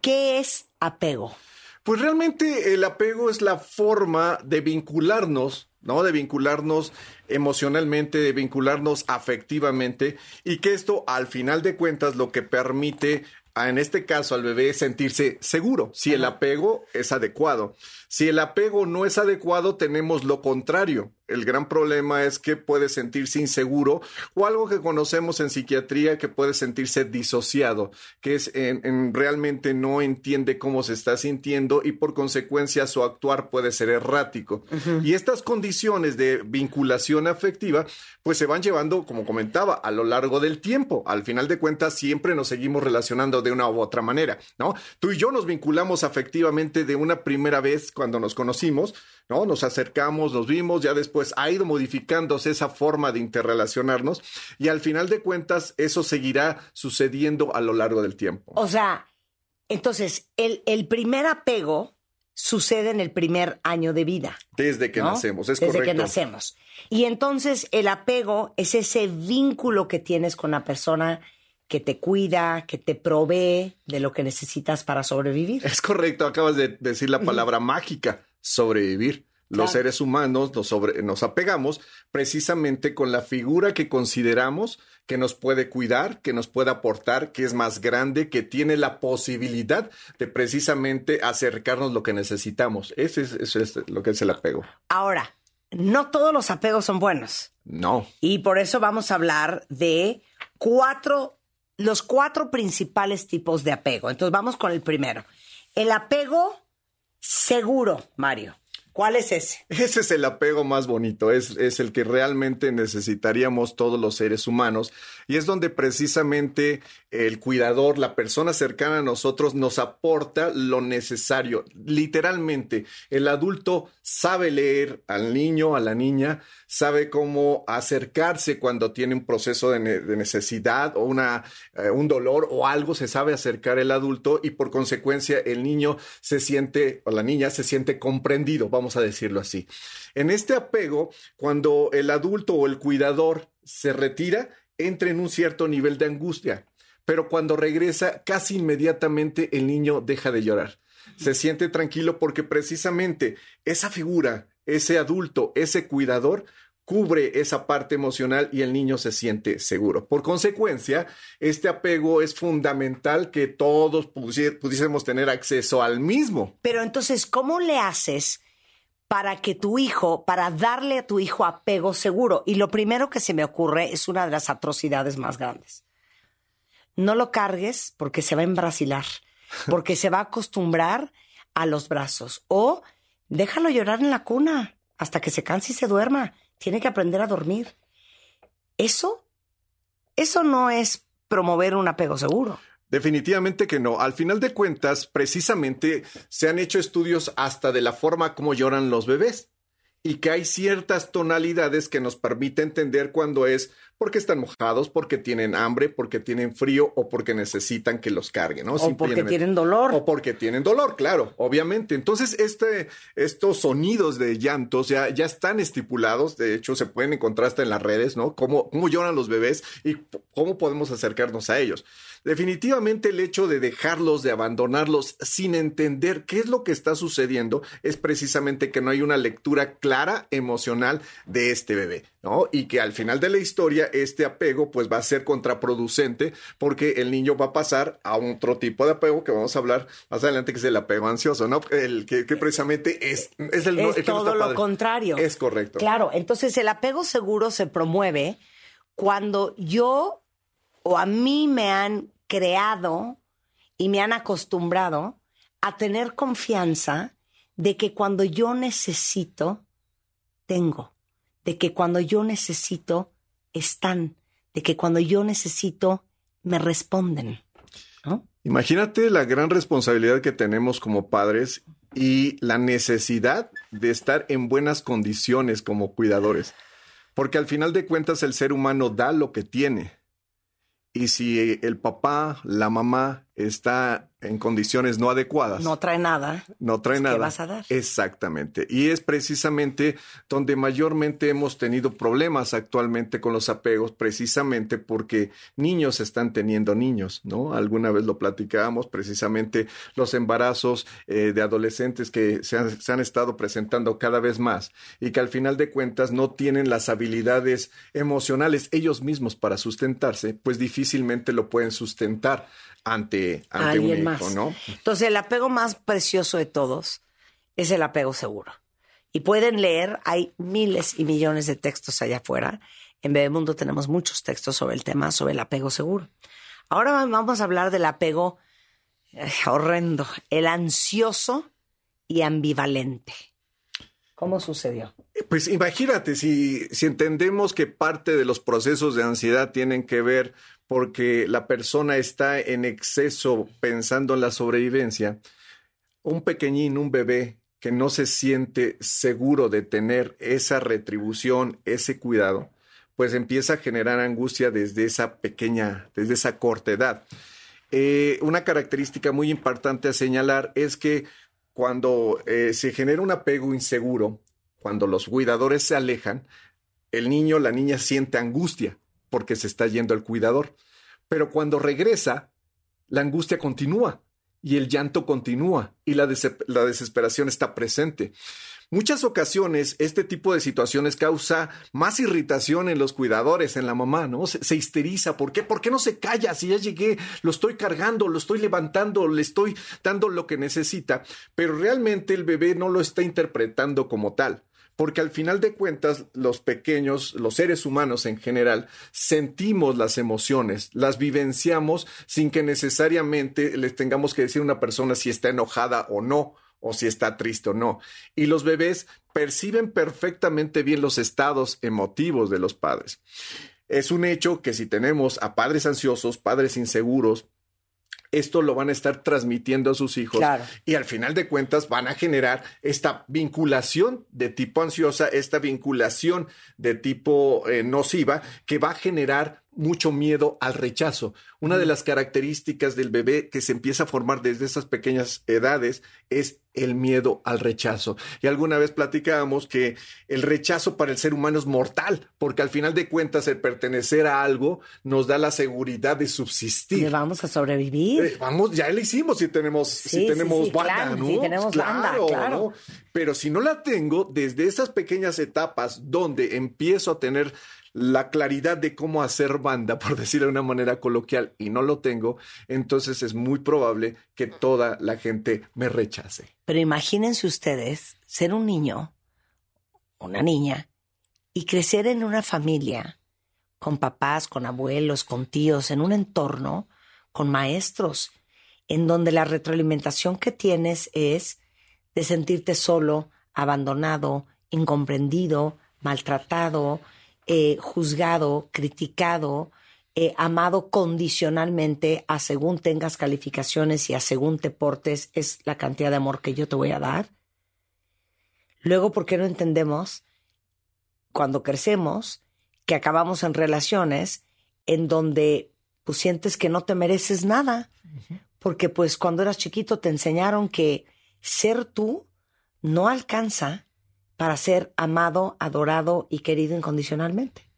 qué es apego. Pues realmente el apego es la forma de vincularnos, ¿no? De vincularnos emocionalmente, de vincularnos afectivamente y que esto al final de cuentas lo que permite en este caso al bebé es sentirse seguro, si el apego es adecuado. Si el apego no es adecuado, tenemos lo contrario. El gran problema es que puede sentirse inseguro o algo que conocemos en psiquiatría que puede sentirse disociado, que es en, en realmente no entiende cómo se está sintiendo y por consecuencia su actuar puede ser errático. Y estas condiciones de vinculación afectiva pues se van llevando, como comentaba, a lo largo del tiempo. Al final de cuentas siempre nos seguimos relacionando de una u otra manera, ¿no? Tú y yo nos vinculamos afectivamente de una primera vez cuando nos conocimos, ¿no? Nos acercamos, nos vimos, ya después ha ido modificándose esa forma de interrelacionarnos y al final de cuentas eso seguirá sucediendo a lo largo del tiempo. O sea, entonces, el, el primer apego sucede en el primer año de vida. Desde que ¿no? nacemos, es Desde correcto. que nacemos. Y entonces el apego es ese vínculo que tienes con la persona que te cuida, que te provee de lo que necesitas para sobrevivir. Es correcto, acabas de decir la palabra mágica, sobrevivir. Los Claro. seres humanos nos, sobre- nos apegamos precisamente con la figura que consideramos que nos puede cuidar, que nos puede aportar, que es más grande, que tiene la posibilidad de precisamente acercarnos lo que necesitamos. Ese es, eso es lo que es el apego. Ahora, no todos los apegos son buenos. No. Y por eso vamos a hablar de cuatro, los cuatro principales tipos de apego. Entonces vamos con el primero. El apego seguro, Mario. ¿Cuál es ese? Ese es el apego más bonito, es, es el que realmente necesitaríamos todos los seres humanos y es donde precisamente el cuidador, la persona cercana a nosotros nos aporta lo necesario. Literalmente, el adulto sabe leer al niño, a la niña, sabe cómo acercarse cuando tiene un proceso de, ne- de necesidad o una, eh, un dolor o algo, se sabe acercar el adulto y por consecuencia el niño se siente, o la niña se siente comprendido, vamos a decirlo así. En este apego, cuando el adulto o el cuidador se retira, entra en un cierto nivel de angustia, pero cuando regresa, casi inmediatamente el niño deja de llorar. Se siente tranquilo porque precisamente esa figura, ese adulto, ese cuidador, cubre esa parte emocional y el niño se siente seguro. Por consecuencia, este apego es fundamental que todos pudiésemos tener acceso al mismo. Pero entonces, ¿cómo le haces para que tu hijo, para darle a tu hijo apego seguro. Y lo primero que se me ocurre es una de las atrocidades más grandes. No lo cargues porque se va a embrasilar, porque se va a acostumbrar a los brazos. O déjalo llorar en la cuna hasta que se canse y se duerma. Tiene que aprender a dormir. Eso, eso no es promover un apego seguro. Definitivamente que no. Al final de cuentas, precisamente se han hecho estudios hasta de la forma como lloran los bebés y que hay ciertas tonalidades que nos permiten entender cuando es porque están mojados, porque tienen hambre, porque tienen frío o porque necesitan que los carguen, ¿no? O porque tienen dolor. O porque tienen dolor, claro, obviamente. Entonces, este, estos sonidos de llantos ya, ya están estipulados, de hecho, se pueden encontrar hasta en las redes, ¿no? Cómo, cómo lloran los bebés y cómo podemos acercarnos a ellos. Definitivamente el hecho de dejarlos, de abandonarlos sin entender qué es lo que está sucediendo es precisamente que no hay una lectura clara emocional de este bebé, ¿no? Y que al final de la historia este apego pues va a ser contraproducente porque el niño va a pasar a otro tipo de apego que vamos a hablar más adelante que es el apego ansioso, ¿no? El que, precisamente es, es el es todo lo contrario. Es correcto. Claro, entonces el apego seguro se promueve cuando yo o a mí me han creado y me han acostumbrado a tener confianza de que cuando yo necesito, tengo, de que cuando yo necesito, están, de que cuando yo necesito, me responden. Imagínate la gran responsabilidad que tenemos como padres y la necesidad de estar en buenas condiciones como cuidadores. Porque al final de cuentas el ser humano da lo que tiene. Y si el papá, la mamá está en condiciones no adecuadas. No trae nada. No trae nada. ¿Qué vas a dar? Exactamente. Y es precisamente donde mayormente hemos tenido problemas actualmente con los apegos, precisamente porque niños están teniendo niños, ¿no? Alguna vez lo platicábamos, precisamente los embarazos eh, de adolescentes que se han, se han estado presentando cada vez más y que al final de cuentas no tienen las habilidades emocionales ellos mismos para sustentarse, pues difícilmente lo pueden sustentar ante, ante un hijo, ¿no? Entonces, el apego más precioso de todos es el apego seguro. Y pueden leer, hay miles y millones de textos allá afuera. En Bebemundo tenemos muchos textos sobre el tema, sobre el apego seguro. Ahora vamos a hablar del apego eh, horrendo, el ansioso y ambivalente. ¿Cómo sucedió? Pues imagínate, si, si entendemos que parte de los procesos de ansiedad tienen que ver porque la persona está en exceso pensando en la sobrevivencia, un pequeñín, un bebé que no se siente seguro de tener esa retribución, ese cuidado, pues empieza a generar angustia desde esa pequeña, desde esa corta edad. Eh, una característica muy importante a señalar es que cuando eh, se genera un apego inseguro, cuando los cuidadores se alejan, el niño, la niña siente angustia porque se está yendo el cuidador. Pero cuando regresa, la angustia continúa y el llanto continúa y la, desesperación está presente. Muchas ocasiones este tipo de situaciones causa más irritación en los cuidadores, en la mamá, ¿no? Se, se, histeriza. ¿Por qué? ¿Por qué no se calla? Si ya llegué, lo estoy cargando, lo estoy levantando, le estoy dando lo que necesita. Pero realmente el bebé no lo está interpretando como tal porque al final de cuentas los pequeños, los seres humanos en general, sentimos las emociones, las vivenciamos sin que necesariamente les tengamos que decir a una persona si está enojada o no o si está triste o no. Y los bebés perciben perfectamente bien los estados emotivos de los padres. Es un hecho que si tenemos a padres ansiosos, padres inseguros, esto lo van a estar transmitiendo a sus hijos y al final de cuentas van a generar esta vinculación de tipo ansiosa, esta vinculación de tipo eh, nociva que va a generar mucho miedo al rechazo. Una de las características del bebé que se empieza a formar desde esas pequeñas edades es el miedo al rechazo. Y alguna vez platicábamos que el rechazo para el ser humano es mortal, porque al final de cuentas el pertenecer a algo nos da la seguridad de subsistir. vamos a sobrevivir. Eh, vamos, ya lo hicimos si tenemos, si tenemos banda, ¿no? Si tenemos claro, banda, claro. Pero si no la tengo, desde esas pequeñas etapas donde empiezo a tener la claridad de cómo hacer banda, por decirlo de una manera coloquial, y no lo tengo, entonces es muy probable que toda la gente me rechace. Pero imagínense ustedes ser un niño una niña, y crecer en una familia con papás, con abuelos, con tíos, en un entorno con maestros, en donde la retroalimentación que tienes es de sentirte solo, abandonado, incomprendido, maltratado, eh, juzgado, criticado, eh, amado condicionalmente a según tengas calificaciones y a según te portes, es la cantidad de amor que yo te voy a dar. Luego, ¿por qué no entendemos cuando crecemos que acabamos en relaciones en donde pues sientes que no te mereces nada? Porque pues cuando eras chiquito te enseñaron que ser tú no alcanza para ser amado, adorado y querido incondicionalmente.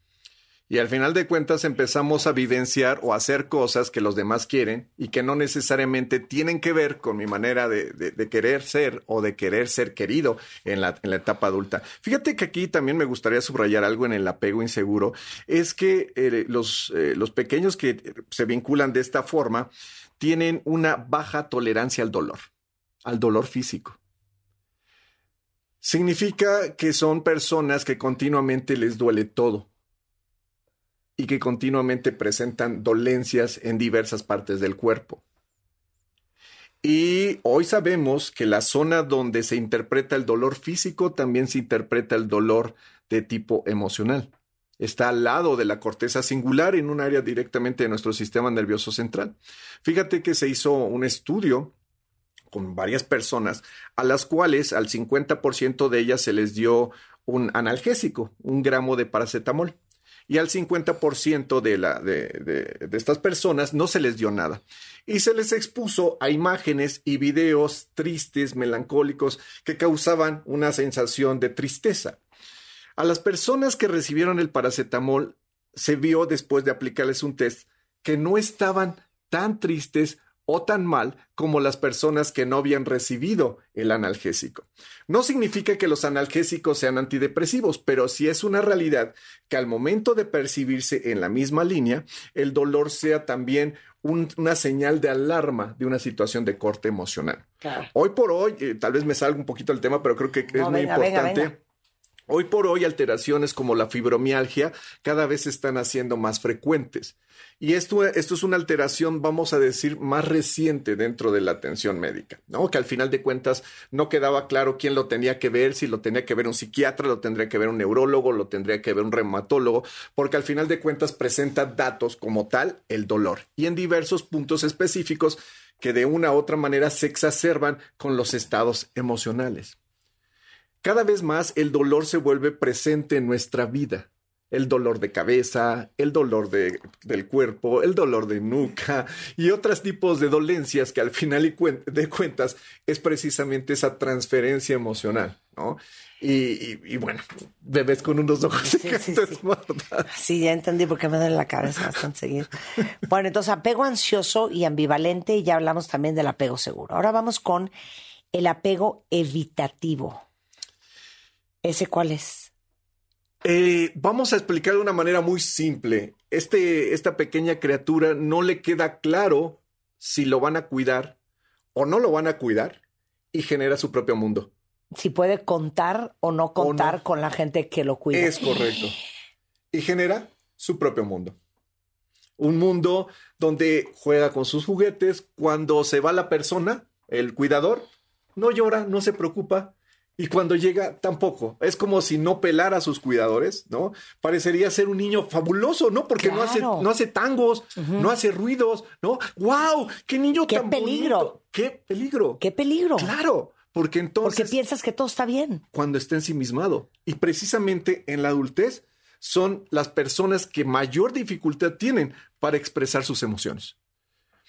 Y al final de cuentas empezamos a vivenciar o hacer cosas que los demás quieren y que no necesariamente tienen que ver con mi manera de, querer ser o de querer ser querido en la, etapa adulta. Fíjate que aquí también me gustaría subrayar algo en el apego inseguro, es que eh, eh, los pequeños que se vinculan de esta forma tienen una baja tolerancia al dolor, al dolor físico. Significa que son personas que continuamente les duele todo y que continuamente presentan dolencias en diversas partes del cuerpo. Y hoy sabemos que la zona donde se interpreta el dolor físico también se interpreta el dolor de tipo emocional. Está al lado de la corteza singular en un área directamente de nuestro sistema nervioso central. Fíjate que se hizo un estudio con varias personas a las cuales al 50% de ellas se les dio un analgésico, un gramo de paracetamol y al 50% de, la, de, de, estas personas no se les dio nada. Y se les expuso a imágenes y videos tristes, melancólicos, que causaban una sensación de tristeza. A las personas que recibieron el paracetamol se vio después de aplicarles un test que no estaban tan tristes o tan mal como las personas que no habían recibido el analgésico. No significa que los analgésicos sean antidepresivos, pero sí es una realidad que al momento de percibirse en la misma línea, el dolor sea también una señal de alarma de una situación de corte emocional. Hoy por hoy, eh, tal vez me salga un poquito el tema, pero creo que es muy importante. Hoy por hoy alteraciones como la fibromialgia cada vez se están haciendo más frecuentes. Y esto, esto es una alteración, vamos a decir, más reciente dentro de la atención médica, ¿no? Que al final de cuentas no quedaba claro quién lo tenía que ver, si lo tenía que ver un psiquiatra, lo tendría que ver un neurólogo, lo tendría que ver un reumatólogo, porque al final de cuentas presenta datos como tal el dolor y en diversos puntos específicos que de una u otra manera se exacerban con los estados emocionales. Cada vez más el dolor se vuelve presente en nuestra vida. El dolor de cabeza, el dolor de, del cuerpo, el dolor de nuca y otros tipos de dolencias que al final de cuentas es precisamente esa transferencia emocional, ¿no? Y, bueno, bebés con unos ojos sí, sí, sí. ya entendí por qué me duele la cabeza bastante seguir. Bueno, entonces apego ansioso y ambivalente y ya hablamos también del apego seguro. Ahora vamos con el apego evitativo. ¿Ese cuál es? Eh, vamos a explicar de una manera muy simple. Este, esta pequeña criatura no le queda claro si lo van a cuidar o no lo van a cuidar y genera su propio mundo. Si puede contar o no contar con la gente que lo cuida. Es correcto. Y genera su propio mundo. Un mundo donde juega con sus juguetes. Cuando se va la persona, el cuidador, no llora, no se preocupa, y cuando llega, tampoco. Es como si no pelara a sus cuidadores, ¿no? Parecería ser un niño fabuloso, ¿no? Porque no, hace, no hace tangos, no hace ruidos, ¿no? ¡Wow! ¡Qué niño ¡Qué peligro! ¡Qué peligro! ¡Qué peligro! Claro, porque entonces... Porque piensas que todo está bien. Cuando está ensimismado. Y precisamente en la adultez son las personas que mayor dificultad tienen para expresar sus emociones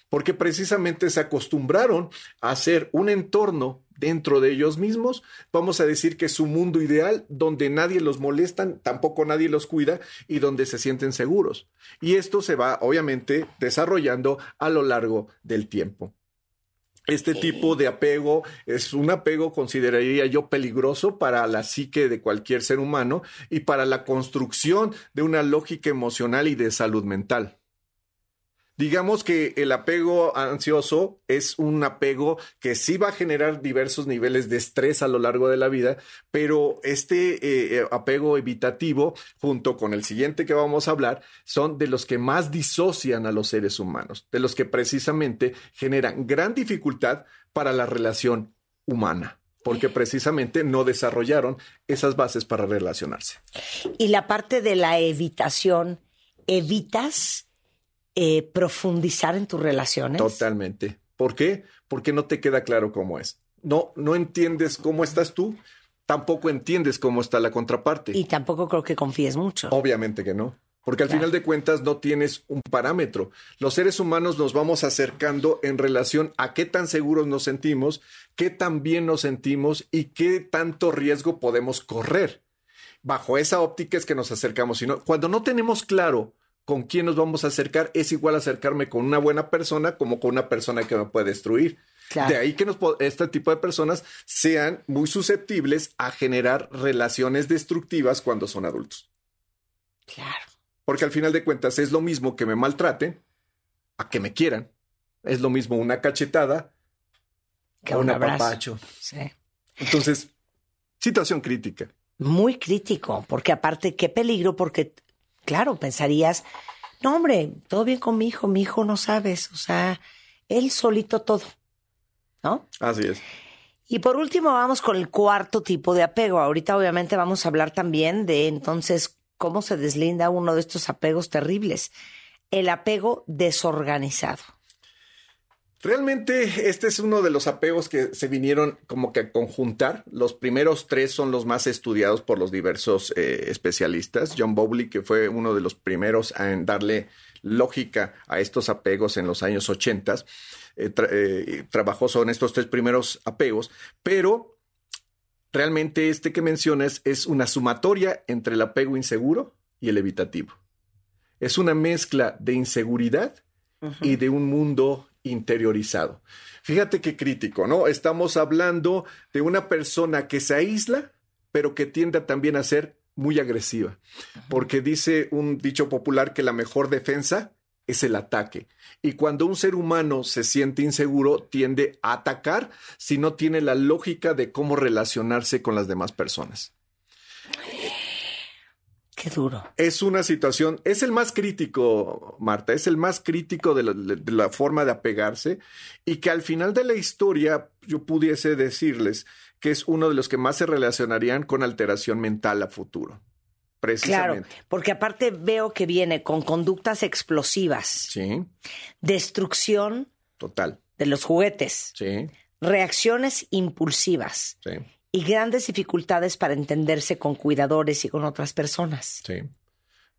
porque precisamente se acostumbraron a hacer un entorno dentro de ellos mismos, vamos a decir que es su mundo ideal, donde nadie los molesta, tampoco nadie los cuida y donde se sienten seguros. Y esto se va, obviamente, desarrollando a lo largo del tiempo. Este tipo de apego es un apego, consideraría yo, peligroso para la psique de cualquier ser humano y para la construcción de una lógica emocional y de salud mental. Digamos que el apego ansioso es un apego que sí va a generar diversos niveles de estrés a lo largo de la vida, pero este eh, eh, apego evitativo, junto con el siguiente que vamos a hablar, son de los que más disocian a los seres humanos, de los que precisamente generan gran dificultad para la relación humana porque precisamente no desarrollaron esas bases para relacionarse. Y la parte de la evitación, ¿evitas eh, profundizar en tus relaciones? Totalmente. ¿Por qué? Porque no te queda claro cómo es. No, no entiendes cómo estás tú, tampoco entiendes cómo está la contraparte. Y tampoco creo que confíes mucho. Obviamente que no. Porque al final de cuentas no tienes un parámetro. Los seres humanos nos vamos acercando en relación a qué tan seguros nos sentimos, qué tan bien nos sentimos y qué tanto riesgo podemos correr. Bajo esa óptica es que nos acercamos. Sino, cuando no tenemos claro con quién nos vamos a acercar, es igual acercarme con una buena persona como con una persona que me puede destruir. De ahí que nos, este tipo de personas sean muy susceptibles a generar relaciones destructivas cuando son adultos. Claro. Porque al final de cuentas es lo mismo que me maltraten a que me quieran. Es lo mismo una cachetada que un apapacho. Sí. Entonces, situación crítica. Muy crítico, porque aparte, qué peligro, porque, claro, pensarías, no, hombre, todo bien con mi hijo, mi hijo no sabes, o sea, él solito todo, ¿no? Así es. Y por último, vamos con el cuarto tipo de apego. Ahorita, obviamente, vamos a hablar también de entonces cómo se deslinda uno de estos apegos terribles, el apego desorganizado. Realmente este es uno de los apegos que se vinieron como que a conjuntar. Los primeros tres son los más estudiados por los diversos eh, especialistas. John Bowley, que fue uno de los primeros en darle lógica a estos apegos en los años 80, eh, eh, trabajó sobre estos tres primeros apegos, pero realmente este que mencionas es una sumatoria entre el apego inseguro y el evitativo. Es una mezcla de inseguridad y de un mundo interiorizado. Fíjate qué crítico, ¿no? Estamos hablando de una persona que se aísla, pero que tiende también a ser muy agresiva, porque dice un dicho popular que la mejor defensa es el ataque. Y cuando un ser humano se siente inseguro, tiende a atacar si no tiene la lógica de cómo relacionarse con las demás personas. Qué duro. Es una situación, es el más crítico, Marta, es el más crítico de la, de la, forma de apegarse y que al final de la historia yo pudiese decirles que es uno de los que más se relacionarían con alteración mental a futuro. Claro, porque aparte veo que viene con conductas explosivas. Sí. Destrucción. Total. De los juguetes. Sí. Reacciones impulsivas. Sí. Y grandes dificultades para entenderse con cuidadores y con otras personas. Sí.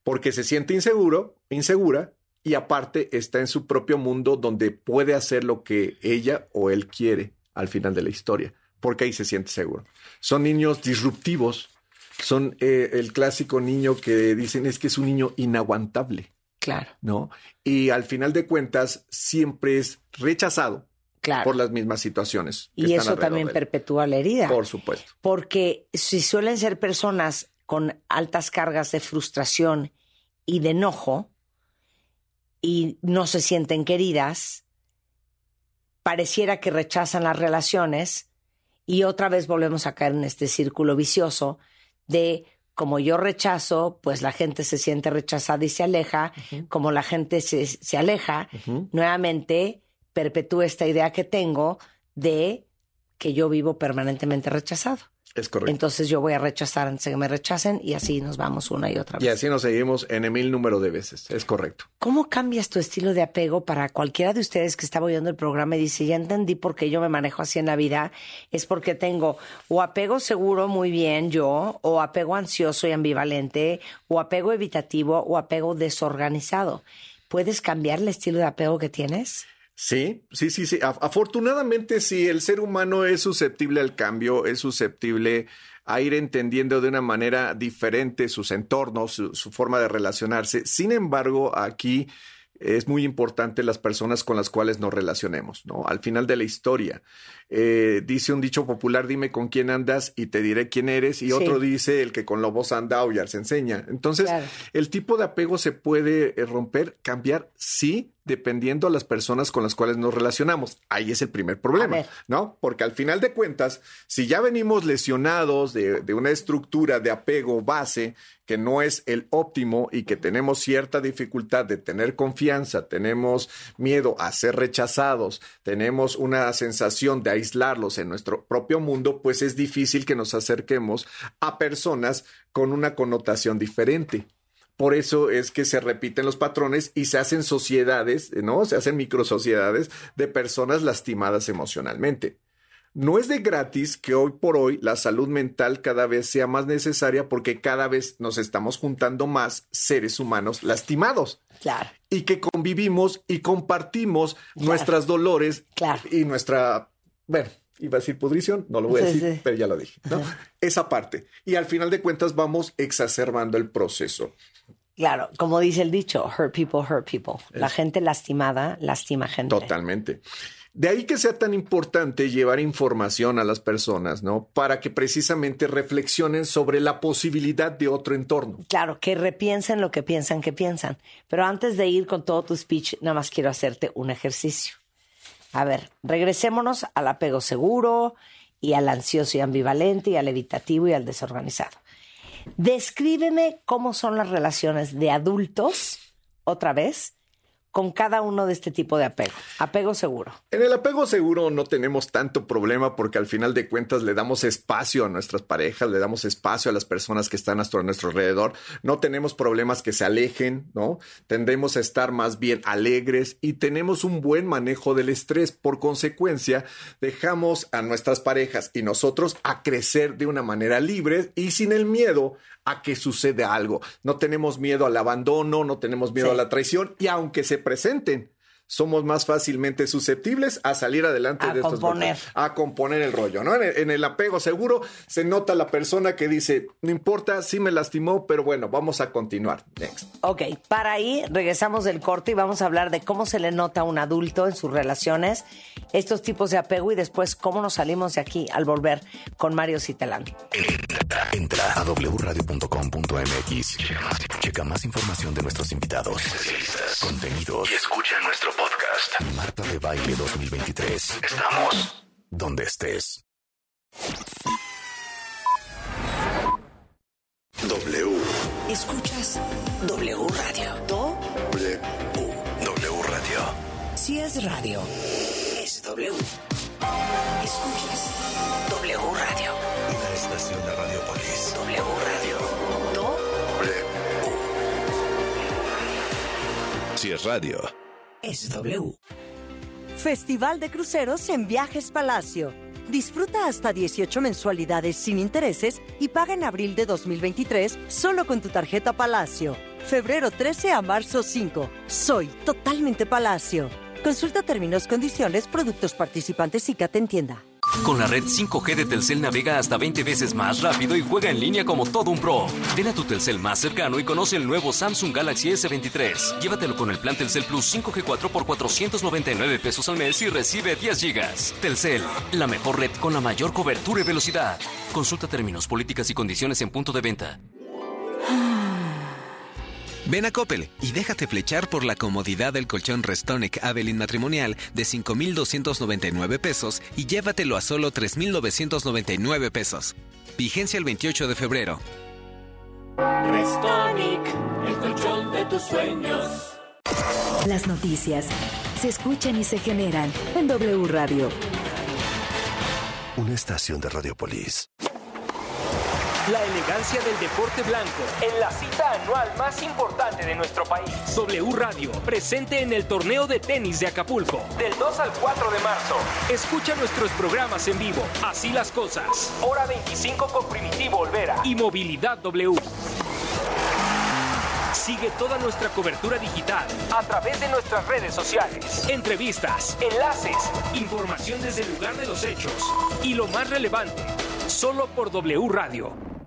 Porque se siente inseguro, insegura, y aparte está en su propio mundo donde puede hacer lo que ella o él quiere al final de la historia, porque ahí se siente seguro. Son niños disruptivos, son eh, el clásico niño que dicen es que es un niño inaguantable. Claro. ¿No? Y al final de cuentas siempre es rechazado claro. por las mismas situaciones. y eso también perpetúa la herida. Por supuesto. Porque si suelen ser personas con altas cargas de frustración y de enojo y no se sienten queridas, pareciera que rechazan las relaciones y otra vez volvemos a caer en este círculo vicioso de como yo rechazo, pues la gente se siente rechazada y se aleja, uh -huh. como la gente se, se aleja, uh -huh. nuevamente perpetúa esta idea que tengo de que yo vivo permanentemente rechazado. Es correcto. Entonces yo voy a rechazar antes de que me rechacen y así nos vamos una y otra vez. Y así nos seguimos en el mil número de veces. Es correcto. ¿Cómo cambias tu estilo de apego para cualquiera de ustedes que está oyendo el programa y dice, ya entendí por qué yo me manejo así en la vida? Es porque tengo o apego seguro muy bien yo, o apego ansioso y ambivalente, o apego evitativo, o apego desorganizado. ¿Puedes cambiar el estilo de apego que tienes? Sí, sí, sí, sí. Afortunadamente sí, el ser humano es susceptible al cambio, es susceptible a ir entendiendo de una manera diferente sus entornos, su, su forma de relacionarse. Sin embargo, aquí es muy importante las personas con las cuales nos relacionemos, ¿no? Al final de la historia, eh, dice un dicho popular, dime con quién andas y te diré quién eres, y sí. otro dice, el que con lobos anda, aullar se enseña. Entonces, claro. el tipo de apego se puede romper, cambiar, sí, dependiendo a las personas con las cuales nos relacionamos. Ahí es el primer problema, ¿no? Porque al final de cuentas, si ya venimos lesionados de, de una estructura de apego base que no es el óptimo y que tenemos cierta dificultad de tener confianza, tenemos miedo a ser rechazados, tenemos una sensación de aislarlos en nuestro propio mundo, pues es difícil que nos acerquemos a personas con una connotación diferente. Por eso es que se repiten los patrones y se hacen sociedades, ¿no? Se hacen microsociedades de personas lastimadas emocionalmente. No es de gratis que hoy por hoy la salud mental cada vez sea más necesaria porque cada vez nos estamos juntando más seres humanos lastimados. Claro. Y que convivimos y compartimos nuestras dolores y nuestra, bueno, iba a decir pudrición, no lo voy a Sí, decir, sí. pero ya lo dije, ¿no? Esa parte. Y al final de cuentas vamos exacerbando el proceso. Claro, como dice el dicho, hurt people, hurt people. La gente lastimada lastima gente. Totalmente. De ahí que sea tan importante llevar información a las personas, ¿no? Para que precisamente reflexionen sobre la posibilidad de otro entorno. Claro, que repiensen lo que piensan que piensan. Pero antes de ir con todo tu speech, nada más quiero hacerte un ejercicio. A ver, regresémonos al apego seguro y al ansioso y ambivalente y al evitativo y al desorganizado. Descríbeme cómo son las relaciones de adultos, otra vez, con cada uno de este tipo de apego. Apego seguro. En el apego seguro no tenemos tanto problema porque al final de cuentas le damos espacio a nuestras parejas, le damos espacio a las personas que están a nuestro, alrededor. No tenemos problemas que se alejen, ¿no? Tendemos a estar más bien alegres y tenemos un buen manejo del estrés. Por consecuencia, dejamos a nuestras parejas y nosotros a crecer de una manera libre y sin el miedo a que suceda algo. No tenemos miedo al abandono, no tenemos miedo Sí. a la traición y aunque se presenten, somos más fácilmente susceptibles a salir adelante A de estos componer. a componer el rollo, ¿no? En el, en el apego seguro se nota la persona que dice, no importa, sí me lastimó, pero bueno, vamos a continuar. Next. Ok, para ahí regresamos del corte y vamos a hablar de cómo se le nota a un adulto en sus relaciones, estos tipos de apego y después cómo nos salimos de aquí al volver con Mario Citalán. Entra a wradio.com.mx. Checa más información de nuestros invitados, contenidos y escucha nuestro podcast. Marta de Baile 2023. Estamos donde estés. W. Escuchas W Radio. Do, W. W Radio. si es radio, es W. Escuchas W Radio. Una estación de Radiopolis. W Radio. Do, W. Si es radio. Es W. Festival de Cruceros en Viajes Palacio. Disfruta hasta 18 mensualidades sin intereses y paga en abril de 2023 solo con tu tarjeta Palacio. Febrero 13 a marzo 5. Soy totalmente Palacio. Consulta términos, condiciones, productos participantes y te en tienda. Con la red 5G de Telcel navega hasta 20 veces más rápido y juega en línea como todo un pro. Ven a tu Telcel más cercano y conoce el nuevo Samsung Galaxy S23. Llévatelo con el plan Telcel Plus 5G 4 por 499 pesos al mes y recibe 10 gigas. Telcel, la mejor red con la mayor cobertura y velocidad. Consulta términos, políticas y condiciones en punto de venta. Ven a Coppel y déjate flechar por la comodidad del colchón Restonic Avelin matrimonial de 5,299 pesos y llévatelo a solo 3,999 pesos. Vigencia el 28 de febrero. Restonic, el colchón de tus sueños. Las noticias se escuchan y se generan en W Radio. Una estación de Radiopolis. La elegancia del deporte blanco en la cita anual más importante de nuestro país. W Radio, presente en el torneo de tenis de Acapulco. Del 2 al 4 de marzo. Escucha nuestros programas en vivo. Así las cosas. Hora 25 con Primitivo Olvera. Y Movilidad W. Sigue toda nuestra cobertura digital a través de nuestras redes sociales. Entrevistas, enlaces, información desde el lugar de los hechos. Y lo más relevante, solo por W Radio.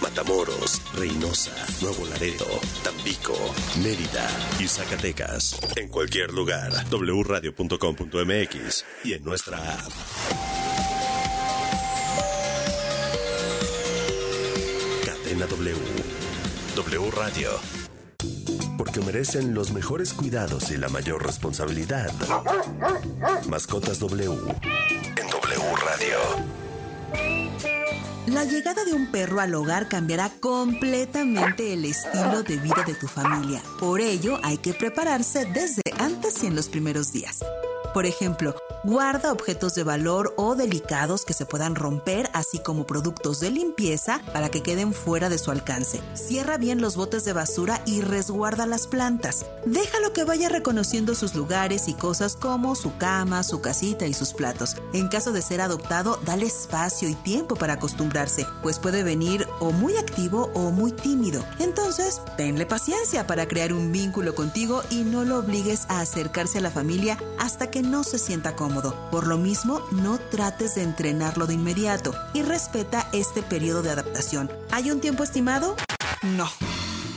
Matamoros, Reynosa, Nuevo Laredo, Tampico, Mérida y Zacatecas. En cualquier lugar, wradio.com.mx y en nuestra app. Cadena W. W Radio. Porque merecen los mejores cuidados y la mayor responsabilidad. Mascotas W. En W Radio. La llegada de un perro al hogar cambiará completamente el estilo de vida de tu familia. Por ello, hay que prepararse desde antes y en los primeros días. Por ejemplo, guarda objetos de valor o delicados que se puedan romper, así como productos de limpieza para que queden fuera de su alcance. Cierra bien los botes de basura y resguarda las plantas. Déjalo que vaya reconociendo sus lugares y cosas como su cama, su casita y sus platos. En caso de ser adoptado, dale espacio y tiempo para acostumbrarse, pues puede venir o muy activo o muy tímido. Entonces, tenle paciencia para crear un vínculo contigo y no lo obligues a acercarse a la familia hasta que no se sienta cómodo. Por lo mismo, no trates de entrenarlo de inmediato y respeta este periodo de adaptación. ¿Hay un tiempo estimado? No.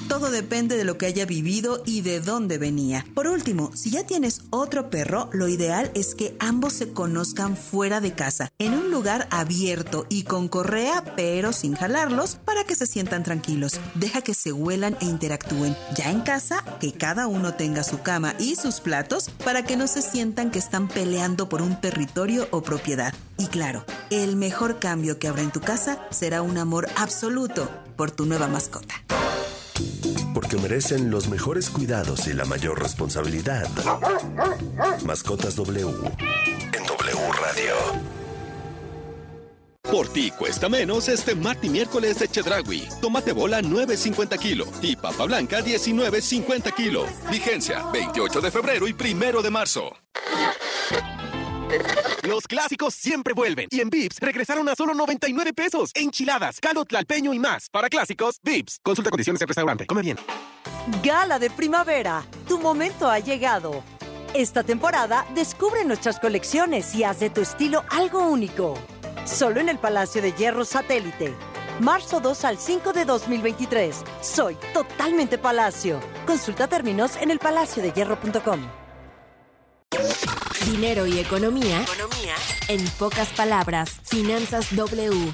Todo depende de lo que haya vivido y de dónde venía. Por último, si ya tienes otro perro, lo ideal es que ambos se conozcan fuera de casa, en un lugar abierto y con correa, pero sin jalarlos, para que se sientan tranquilos. Deja que se huelan e interactúen. Ya en casa, que cada uno tenga su cama y sus platos para que no se sientan que están peleando por un territorio o propiedad. Y claro, el mejor cambio que habrá en tu casa será un amor absoluto por tu nueva mascota porque merecen los mejores cuidados y la mayor responsabilidad. Mascotas W en W Radio. Por ti cuesta menos este martes y miércoles de Chedragui. Tomate bola 9.50 kilo y papa blanca 19.50 kilo. Vigencia 28 de febrero y 1 de marzo. Los clásicos siempre vuelven. Y en Vips regresaron a solo 99 pesos. Enchiladas, caldo tlalpeño y más. Para clásicos, Vips. Consulta condiciones en restaurante. Come bien. Gala de primavera. Tu momento ha llegado. Esta temporada descubre nuestras colecciones y haz de tu estilo algo único. Solo en el Palacio de Hierro Satélite. Marzo 2 al 5 de 2023. Soy totalmente Palacio. Consulta términos en elpalaciodehierro.com. Dinero y economía. Economía. En pocas palabras, Finanzas W.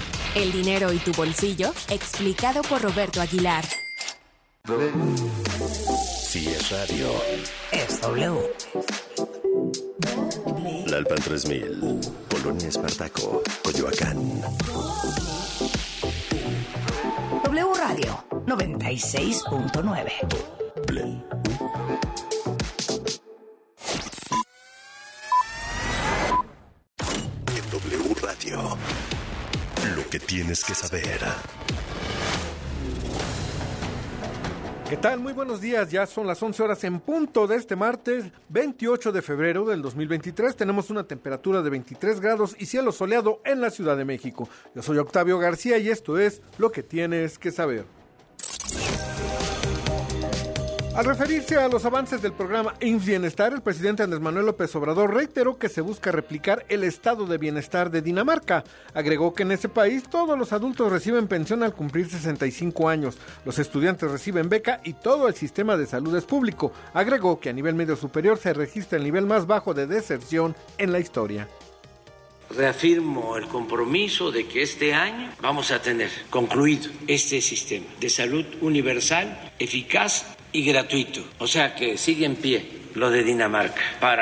El dinero y tu bolsillo, explicado por Roberto Aguilar. Si es radio, Es W. La Alpan 3000, Polonia Espartaco, Coyoacán. W Radio. 96.9. En W Radio. Que tienes que saber. ¿Qué tal? Muy buenos días. Ya son las 11 horas en punto de este martes 28 de febrero del 2023. Tenemos una temperatura de 23 grados y cielo soleado en la Ciudad de México. Yo soy Octavio García y esto es lo que tienes que saber. Al referirse a los avances del programa IMSS Bienestar, el presidente Andrés Manuel López Obrador reiteró que se busca replicar el estado de bienestar de Dinamarca. Agregó que en ese país todos los adultos reciben pensión al cumplir 65 años, los estudiantes reciben beca y todo el sistema de salud es público. Agregó que a nivel medio superior se registra el nivel más bajo de deserción en la historia. Reafirmo el compromiso de que este año vamos a tener concluido este sistema de salud universal, eficaz y gratuito. O sea que sigue en pie lo de Dinamarca para